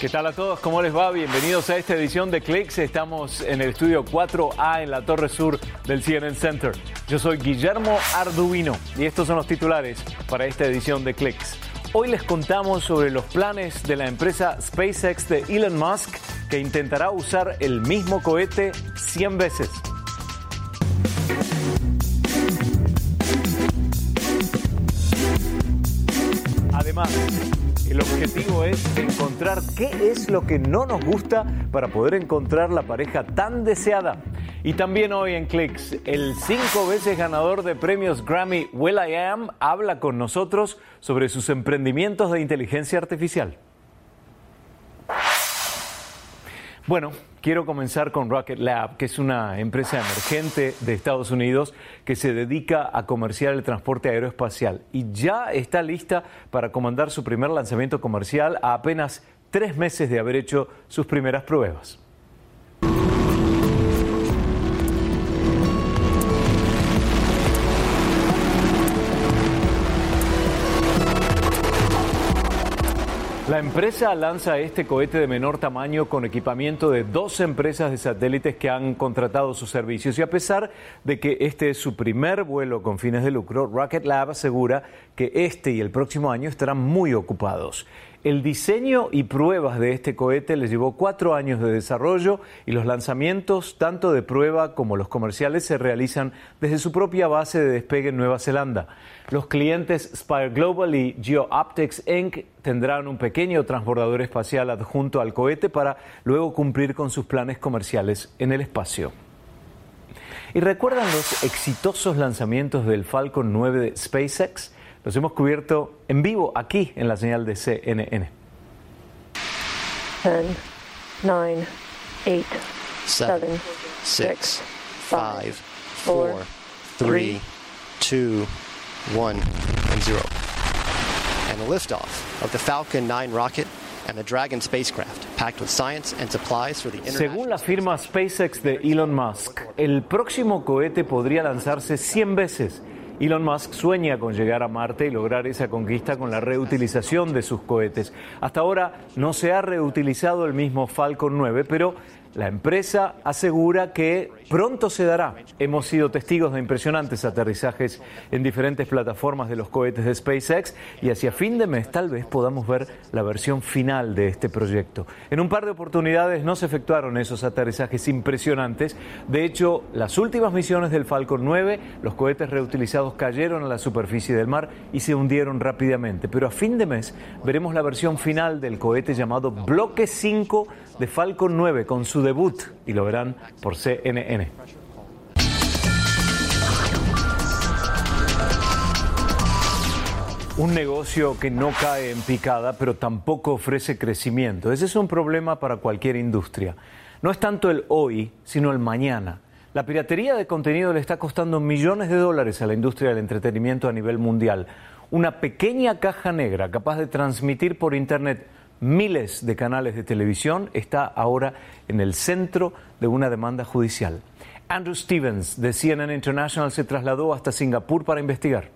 ¿Qué tal a todos? ¿Cómo les va? Bienvenidos a esta edición de Clicks. Estamos en el estudio 4A en la Torre Sur del CNN Center. Yo soy Guillermo Arduino y estos son los titulares para esta edición de Clicks. Hoy les contamos sobre los planes de la empresa SpaceX de Elon Musk que intentará usar el mismo cohete 100 veces. Además, el objetivo es encontrar qué es lo que no nos gusta para poder encontrar la pareja tan deseada. Y también hoy en Clicks, el cinco veces ganador de premios Grammy Will I Am habla con nosotros sobre sus emprendimientos de inteligencia artificial. Bueno, quiero comenzar con Rocket Lab, que es una empresa emergente de Estados Unidos que se dedica a comerciar el transporte aeroespacial y ya está lista para comandar su primer lanzamiento comercial a apenas tres meses de haber hecho sus primeras pruebas. La empresa lanza este cohete de menor tamaño con equipamiento de dos empresas de satélites que han contratado sus servicios y a pesar de que este es su primer vuelo con fines de lucro, Rocket Lab asegura que este y el próximo año estarán muy ocupados. El diseño y pruebas de este cohete les llevó cuatro años de desarrollo y los lanzamientos, tanto de prueba como los comerciales, se realizan desde su propia base de despegue en Nueva Zelanda. Los clientes Spire Global y GeoOptics Inc. tendrán un pequeño transbordador espacial adjunto al cohete para luego cumplir con sus planes comerciales en el espacio. ¿Y recuerdan los exitosos lanzamientos del Falcon 9 de SpaceX? Los hemos cubierto en vivo aquí en la señal de CNN. 10, 9, 8, 7, 6, 5, 4, 3, 2, 1, and 0. And the liftoff of the Falcon 9 rocket and the Dragon spacecraft, packed with science and supplies for the Según la firma SpaceX de Elon Musk, el próximo cohete podría lanzarse 100 veces Elon Musk sueña con llegar a Marte y lograr esa conquista con la reutilización de sus cohetes. Hasta ahora no se ha reutilizado el mismo Falcon 9, pero la empresa asegura que pronto se dará. Hemos sido testigos de impresionantes aterrizajes en diferentes plataformas de los cohetes de SpaceX y hacia fin de mes tal vez podamos ver la versión final de este proyecto. En un par de oportunidades no se efectuaron esos aterrizajes impresionantes. De hecho, las últimas misiones del Falcon 9, los cohetes reutilizados cayeron a la superficie del mar y se hundieron rápidamente. Pero a fin de mes veremos la versión final del cohete llamado Bloque 5 de Falcon 9 con su debut y lo verán por CNN. Un negocio que no cae en picada, pero tampoco ofrece crecimiento. Ese es un problema para cualquier industria. No es tanto el hoy, sino el mañana. La piratería de contenido le está costando millones de dólares a la industria del entretenimiento a nivel mundial. Una pequeña caja negra capaz de transmitir por Internet miles de canales de televisión está ahora en el centro de una demanda judicial. Andrew Stevens de CNN International se trasladó hasta Singapur para investigar.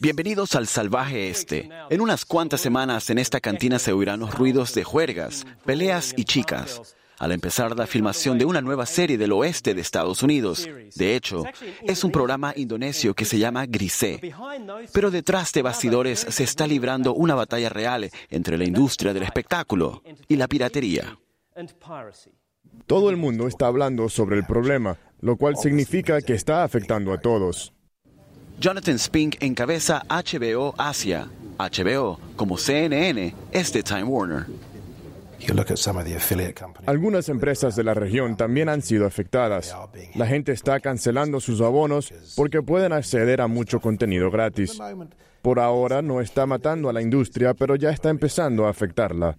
Bienvenidos al salvaje este. En unas cuantas semanas en esta cantina se oirán los ruidos de juergas, peleas y chicas al empezar la filmación de una nueva serie del oeste de Estados Unidos. De hecho, es un programa indonesio que se llama Grise. Pero detrás de bastidores se está librando una batalla real entre la industria del espectáculo y la piratería. Todo el mundo está hablando sobre el problema, lo cual significa que está afectando a todos. Jonathan Spink encabeza HBO Asia. HBO, como CNN, es de Time Warner. Algunas empresas de la región también han sido afectadas. La gente está cancelando sus abonos porque pueden acceder a mucho contenido gratis. Por ahora no está matando a la industria, pero ya está empezando a afectarla.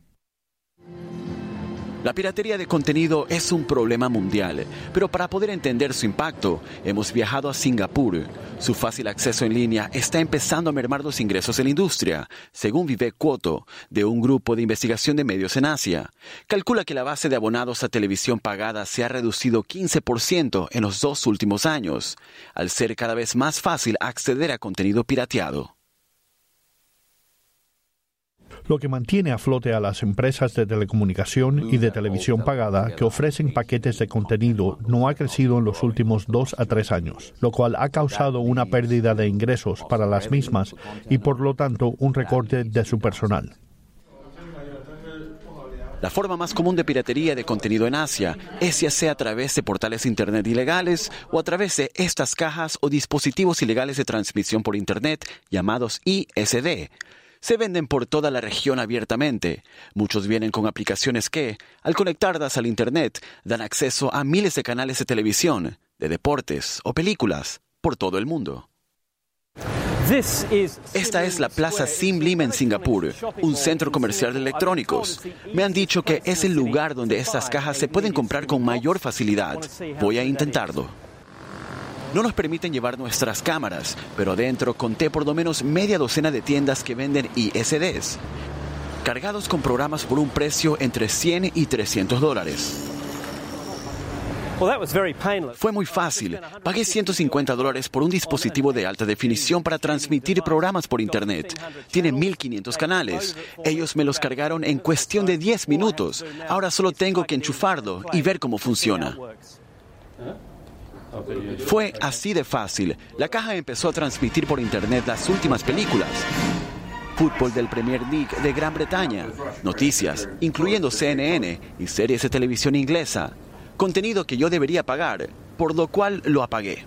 La piratería de contenido es un problema mundial, pero para poder entender su impacto, hemos viajado a Singapur. Su fácil acceso en línea está empezando a mermar los ingresos de la industria, según Vivek Cuoto, de un grupo de investigación de medios en Asia. Calcula que la base de abonados a televisión pagada se ha reducido 15% en los dos últimos años, al ser cada vez más fácil acceder a contenido pirateado. Lo que mantiene a flote a las empresas de telecomunicación y de televisión pagada que ofrecen paquetes de contenido no ha crecido en los últimos dos a tres años, lo cual ha causado una pérdida de ingresos para las mismas y por lo tanto un recorte de su personal. La forma más común de piratería de contenido en Asia es ya sea a través de portales Internet ilegales o a través de estas cajas o dispositivos ilegales de transmisión por Internet llamados ISD se venden por toda la región abiertamente. Muchos vienen con aplicaciones que, al conectarlas al Internet, dan acceso a miles de canales de televisión, de deportes o películas por todo el mundo. Esta es la Plaza Sim Lim en Singapur, un centro comercial de electrónicos. Me han dicho que es el lugar donde estas cajas se pueden comprar con mayor facilidad. Voy a intentarlo. No nos permiten llevar nuestras cámaras, pero adentro conté por lo menos media docena de tiendas que venden ISDs, cargados con programas por un precio entre 100 y 300 dólares. Fue muy fácil. Pagué 150 dólares por un dispositivo de alta definición para transmitir programas por Internet. Tiene 1500 canales. Ellos me los cargaron en cuestión de 10 minutos. Ahora solo tengo que enchufarlo y ver cómo funciona. Fue así de fácil. La caja empezó a transmitir por internet las últimas películas. Fútbol del Premier League de Gran Bretaña, noticias, incluyendo CNN y series de televisión inglesa, contenido que yo debería pagar, por lo cual lo apagué.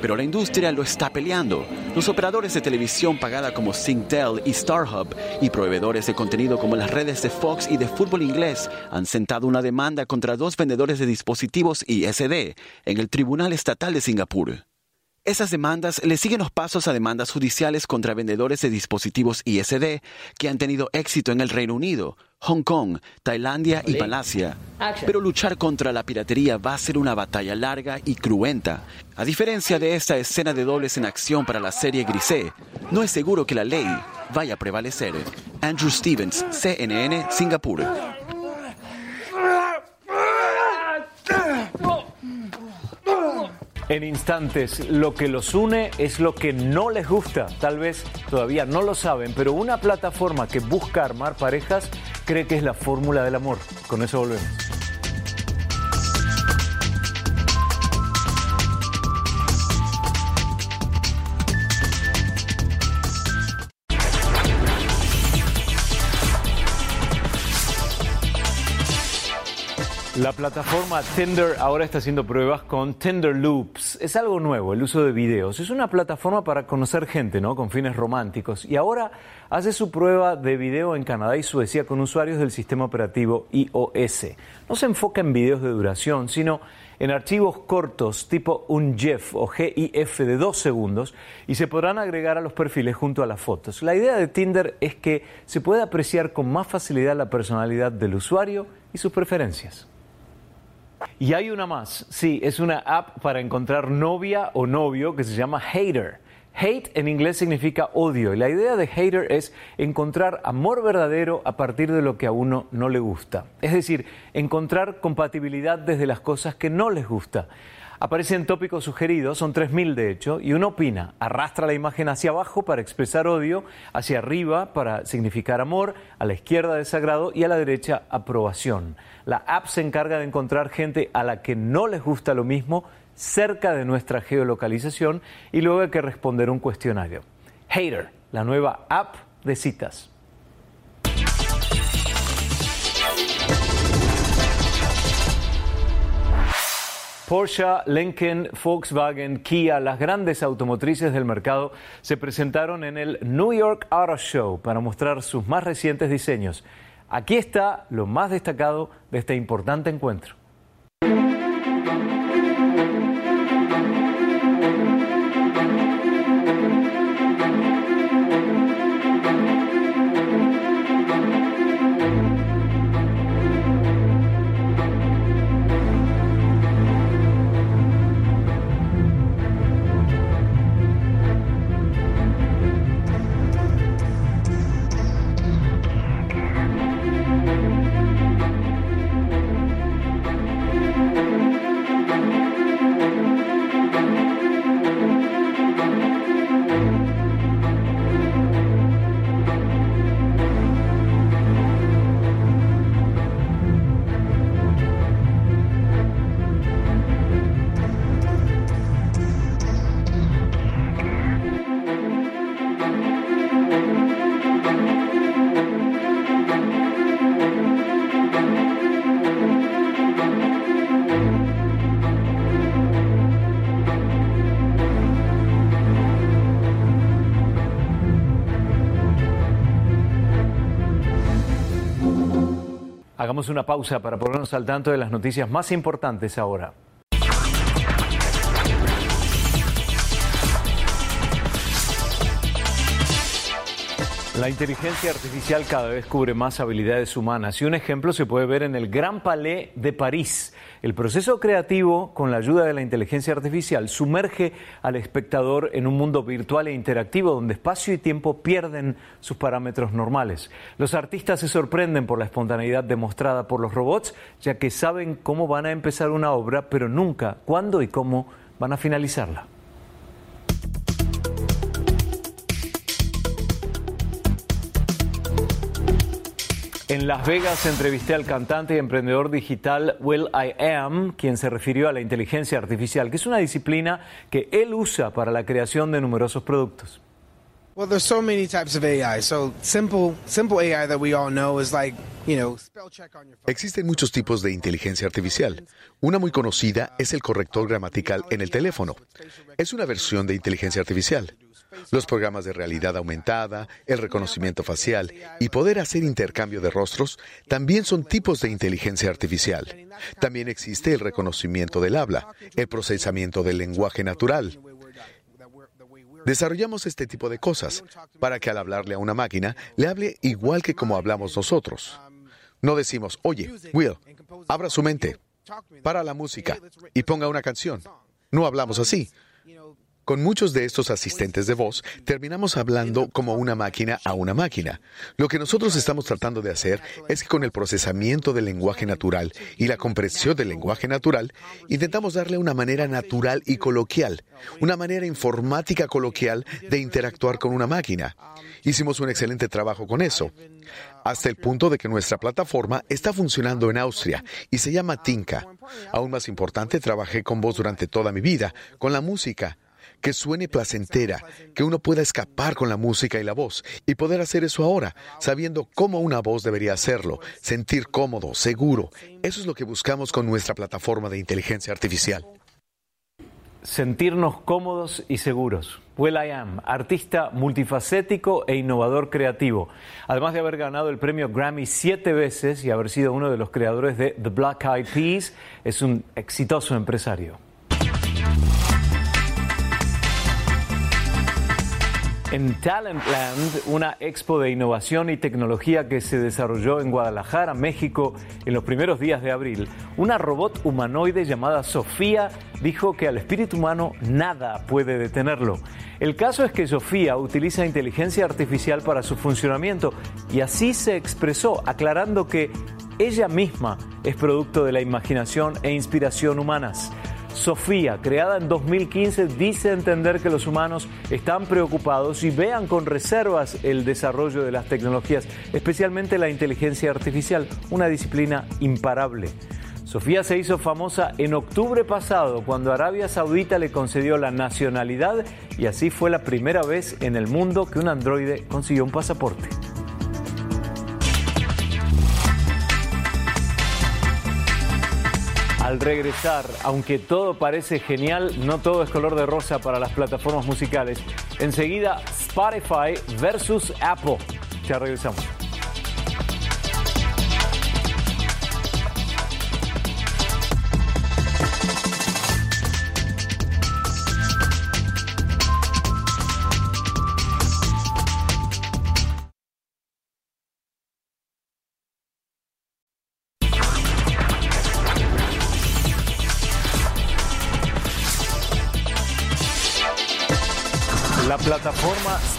Pero la industria lo está peleando. Los operadores de televisión pagada como Singtel y StarHub y proveedores de contenido como las redes de Fox y de fútbol inglés han sentado una demanda contra dos vendedores de dispositivos ISD en el Tribunal Estatal de Singapur. Esas demandas le siguen los pasos a demandas judiciales contra vendedores de dispositivos ISD que han tenido éxito en el Reino Unido, Hong Kong, Tailandia y Malasia. Pero luchar contra la piratería va a ser una batalla larga y cruenta. A diferencia de esta escena de dobles en acción para la serie Grisé, no es seguro que la ley vaya a prevalecer. Andrew Stevens, CNN, Singapur. En instantes, lo que los une es lo que no les gusta. Tal vez todavía no lo saben, pero una plataforma que busca armar parejas cree que es la fórmula del amor. Con eso volvemos. La plataforma Tinder ahora está haciendo pruebas con Tinder Loops. Es algo nuevo, el uso de videos. Es una plataforma para conocer gente, ¿no? Con fines románticos. Y ahora hace su prueba de video en Canadá y Suecia con usuarios del sistema operativo iOS. No se enfoca en videos de duración, sino en archivos cortos tipo un GIF o GIF de dos segundos y se podrán agregar a los perfiles junto a las fotos. La idea de Tinder es que se pueda apreciar con más facilidad la personalidad del usuario y sus preferencias. Y hay una más, sí, es una app para encontrar novia o novio que se llama Hater. Hate en inglés significa odio y la idea de hater es encontrar amor verdadero a partir de lo que a uno no le gusta. Es decir, encontrar compatibilidad desde las cosas que no les gusta. Aparecen tópicos sugeridos, son 3.000 de hecho, y uno opina, arrastra la imagen hacia abajo para expresar odio, hacia arriba para significar amor, a la izquierda desagrado y a la derecha aprobación. La app se encarga de encontrar gente a la que no les gusta lo mismo cerca de nuestra geolocalización y luego hay que responder un cuestionario. Hater, la nueva app de citas. Porsche, Lincoln, Volkswagen, Kia, las grandes automotrices del mercado se presentaron en el New York Auto Show para mostrar sus más recientes diseños. Aquí está lo más destacado de este importante encuentro. Una pausa para ponernos al tanto de las noticias más importantes ahora. La inteligencia artificial cada vez cubre más habilidades humanas y un ejemplo se puede ver en el Gran Palais de París. El proceso creativo, con la ayuda de la inteligencia artificial, sumerge al espectador en un mundo virtual e interactivo donde espacio y tiempo pierden sus parámetros normales. Los artistas se sorprenden por la espontaneidad demostrada por los robots, ya que saben cómo van a empezar una obra, pero nunca cuándo y cómo van a finalizarla. En Las Vegas entrevisté al cantante y emprendedor digital Will I Am, quien se refirió a la inteligencia artificial, que es una disciplina que él usa para la creación de numerosos productos. Existen muchos tipos de inteligencia artificial. Una muy conocida es el corrector gramatical en el teléfono. Es una versión de inteligencia artificial los programas de realidad aumentada, el reconocimiento facial y poder hacer intercambio de rostros también son tipos de inteligencia artificial. También existe el reconocimiento del habla, el procesamiento del lenguaje natural. Desarrollamos este tipo de cosas para que al hablarle a una máquina le hable igual que como hablamos nosotros. No decimos, oye, Will, abra su mente, para la música y ponga una canción. No hablamos así. Con muchos de estos asistentes de voz, terminamos hablando como una máquina a una máquina. Lo que nosotros estamos tratando de hacer es que con el procesamiento del lenguaje natural y la comprensión del lenguaje natural, intentamos darle una manera natural y coloquial, una manera informática coloquial de interactuar con una máquina. Hicimos un excelente trabajo con eso, hasta el punto de que nuestra plataforma está funcionando en Austria y se llama Tinka. Aún más importante, trabajé con voz durante toda mi vida, con la música que suene placentera, que uno pueda escapar con la música y la voz y poder hacer eso ahora, sabiendo cómo una voz debería hacerlo, sentir cómodo, seguro. Eso es lo que buscamos con nuestra plataforma de inteligencia artificial. Sentirnos cómodos y seguros. Will I Am, artista multifacético e innovador creativo. Además de haber ganado el premio Grammy siete veces y haber sido uno de los creadores de The Black Eyed Peas, es un exitoso empresario. En Talentland, una expo de innovación y tecnología que se desarrolló en Guadalajara, México, en los primeros días de abril, una robot humanoide llamada Sofía dijo que al espíritu humano nada puede detenerlo. El caso es que Sofía utiliza inteligencia artificial para su funcionamiento y así se expresó, aclarando que ella misma es producto de la imaginación e inspiración humanas. Sofía, creada en 2015, dice entender que los humanos están preocupados y vean con reservas el desarrollo de las tecnologías, especialmente la inteligencia artificial, una disciplina imparable. Sofía se hizo famosa en octubre pasado cuando Arabia Saudita le concedió la nacionalidad y así fue la primera vez en el mundo que un androide consiguió un pasaporte. Al regresar, aunque todo parece genial, no todo es color de rosa para las plataformas musicales. Enseguida, Spotify versus Apple. Ya regresamos.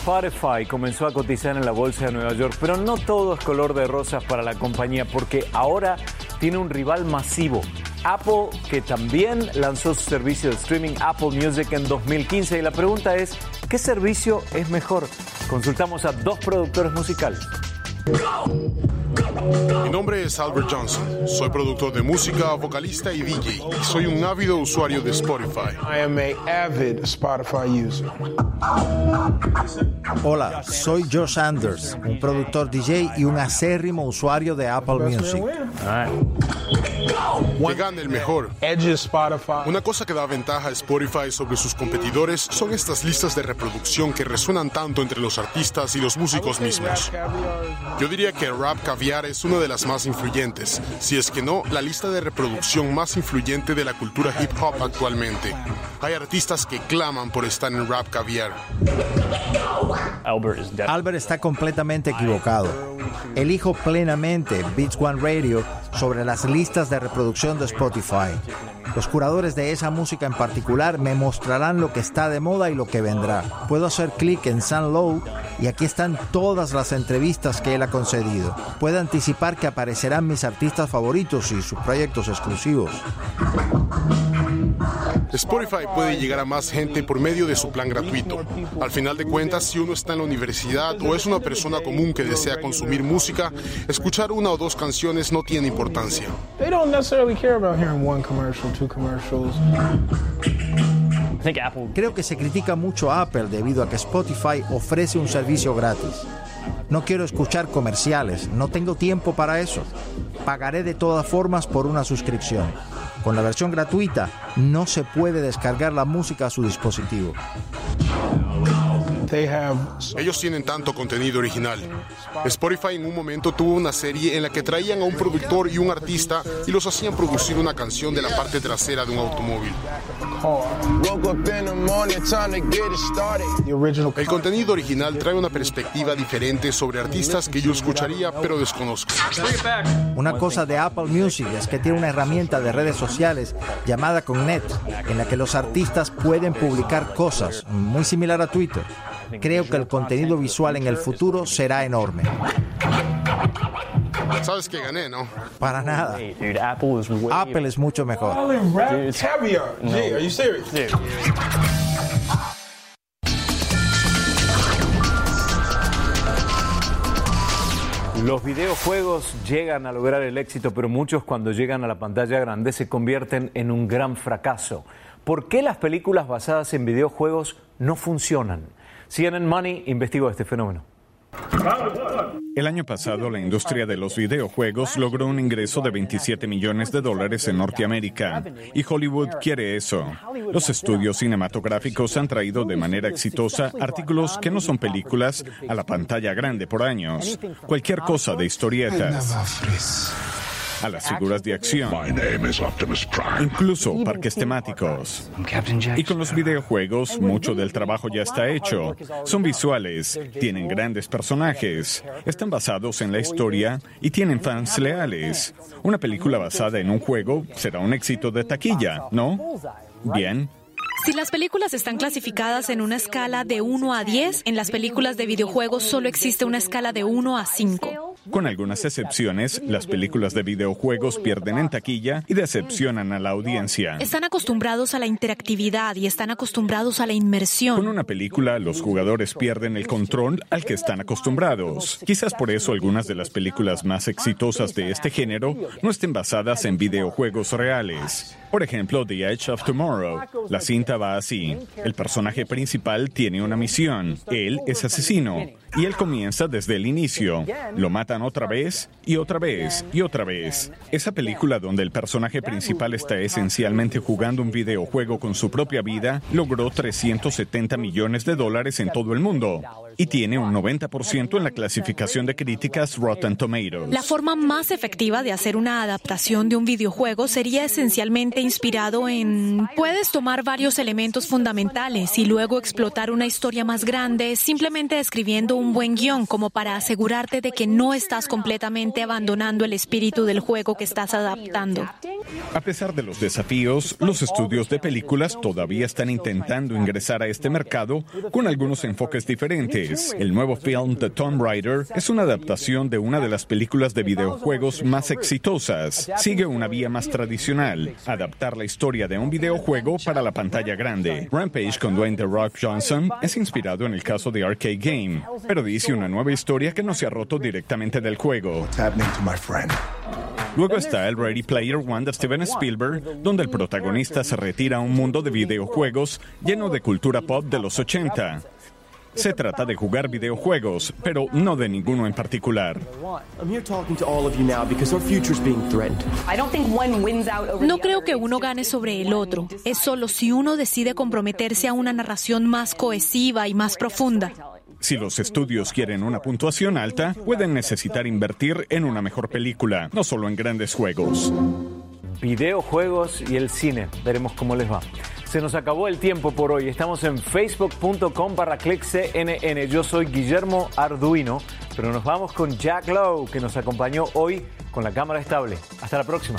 Spotify comenzó a cotizar en la bolsa de Nueva York, pero no todo es color de rosas para la compañía porque ahora tiene un rival masivo, Apple, que también lanzó su servicio de streaming Apple Music en 2015 y la pregunta es, ¿qué servicio es mejor? Consultamos a dos productores musicales. Mi nombre es Albert Johnson. Soy productor de música, vocalista y DJ. Y soy un ávido usuario de Spotify. I am a avid Spotify user. Hola, soy Josh Anders, un productor DJ y un acérrimo usuario de Apple Music. Que gane el mejor. Una cosa que da ventaja a Spotify sobre sus competidores son estas listas de reproducción que resuenan tanto entre los artistas y los músicos mismos. Yo diría que Rap Caviar es una de las más influyentes, si es que no, la lista de reproducción más influyente de la cultura hip hop actualmente. Hay artistas que claman por estar en Rap Caviar. Albert está completamente equivocado. Elijo plenamente Beats One Radio sobre las listas de reproducción de Spotify. Los curadores de esa música en particular me mostrarán lo que está de moda y lo que vendrá. Puedo hacer clic en Sun Low y aquí están todas las entrevistas que él ha concedido. Puedo anticipar que aparecerán mis artistas favoritos y sus proyectos exclusivos. Spotify puede llegar a más gente por medio de su plan gratuito. Al final de cuentas, si uno está en la universidad o es una persona común que desea consumir música, escuchar una o dos canciones no tiene importancia. Creo que se critica mucho a Apple debido a que Spotify ofrece un servicio gratis. No quiero escuchar comerciales, no tengo tiempo para eso. Pagaré de todas formas por una suscripción. Con la versión gratuita no se puede descargar la música a su dispositivo. Ellos tienen tanto contenido original. Spotify en un momento tuvo una serie en la que traían a un productor y un artista y los hacían producir una canción de la parte trasera de un automóvil. El contenido original trae una perspectiva diferente sobre artistas que yo escucharía pero desconozco. Una cosa de Apple Music es que tiene una herramienta de redes sociales llamada Connect, en la que los artistas pueden publicar cosas, muy similar a Twitter. Creo que el contenido visual en el futuro será enorme. Sabes que gané, ¿no? Para nada. Apple es mucho mejor. Los videojuegos llegan a lograr el éxito, pero muchos cuando llegan a la pantalla grande se convierten en un gran fracaso. ¿Por qué las películas basadas en videojuegos no funcionan? CNN Money investigó este fenómeno. El año pasado, la industria de los videojuegos logró un ingreso de 27 millones de dólares en Norteamérica y Hollywood quiere eso. Los estudios cinematográficos han traído de manera exitosa artículos que no son películas a la pantalla grande por años. Cualquier cosa de historietas a las figuras de acción, incluso parques temáticos. Y con los videojuegos, mucho del trabajo ya está hecho. Son visuales, tienen grandes personajes, están basados en la historia y tienen fans leales. Una película basada en un juego será un éxito de taquilla, ¿no? Bien. Si las películas están clasificadas en una escala de 1 a 10, en las películas de videojuegos solo existe una escala de 1 a 5. Con algunas excepciones, las películas de videojuegos pierden en taquilla y decepcionan a la audiencia. Están acostumbrados a la interactividad y están acostumbrados a la inmersión. Con una película, los jugadores pierden el control al que están acostumbrados. Quizás por eso algunas de las películas más exitosas de este género no estén basadas en videojuegos reales. Por ejemplo, The Edge of Tomorrow. La cinta va así. El personaje principal tiene una misión. Él es asesino. Y él comienza desde el inicio. Lo otra vez y otra vez y otra vez. Esa película donde el personaje principal está esencialmente jugando un videojuego con su propia vida logró 370 millones de dólares en todo el mundo y tiene un 90% en la clasificación de críticas Rotten Tomatoes. La forma más efectiva de hacer una adaptación de un videojuego sería esencialmente inspirado en... Puedes tomar varios elementos fundamentales y luego explotar una historia más grande simplemente escribiendo un buen guion como para asegurarte de que no estás completamente abandonando el espíritu del juego que estás adaptando. A pesar de los desafíos, los estudios de películas todavía están intentando ingresar a este mercado con algunos enfoques diferentes. El nuevo film The Tomb Raider es una adaptación de una de las películas de videojuegos más exitosas. Sigue una vía más tradicional, adaptar la historia de un videojuego para la pantalla grande. Rampage con Dwayne The Rock Johnson es inspirado en el caso de Arcade Game, pero dice una nueva historia que no se ha roto directamente del juego. Luego está el Ready Player One de Steven Spielberg, donde el protagonista se retira a un mundo de videojuegos lleno de cultura pop de los 80. Se trata de jugar videojuegos, pero no de ninguno en particular. No creo que uno gane sobre el otro. Es solo si uno decide comprometerse a una narración más cohesiva y más profunda. Si los estudios quieren una puntuación alta, pueden necesitar invertir en una mejor película, no solo en grandes juegos. Videojuegos y el cine. Veremos cómo les va. Se nos acabó el tiempo por hoy. Estamos en facebook.com para clickcnn. Yo soy Guillermo Arduino, pero nos vamos con Jack Lowe, que nos acompañó hoy con la cámara estable. Hasta la próxima.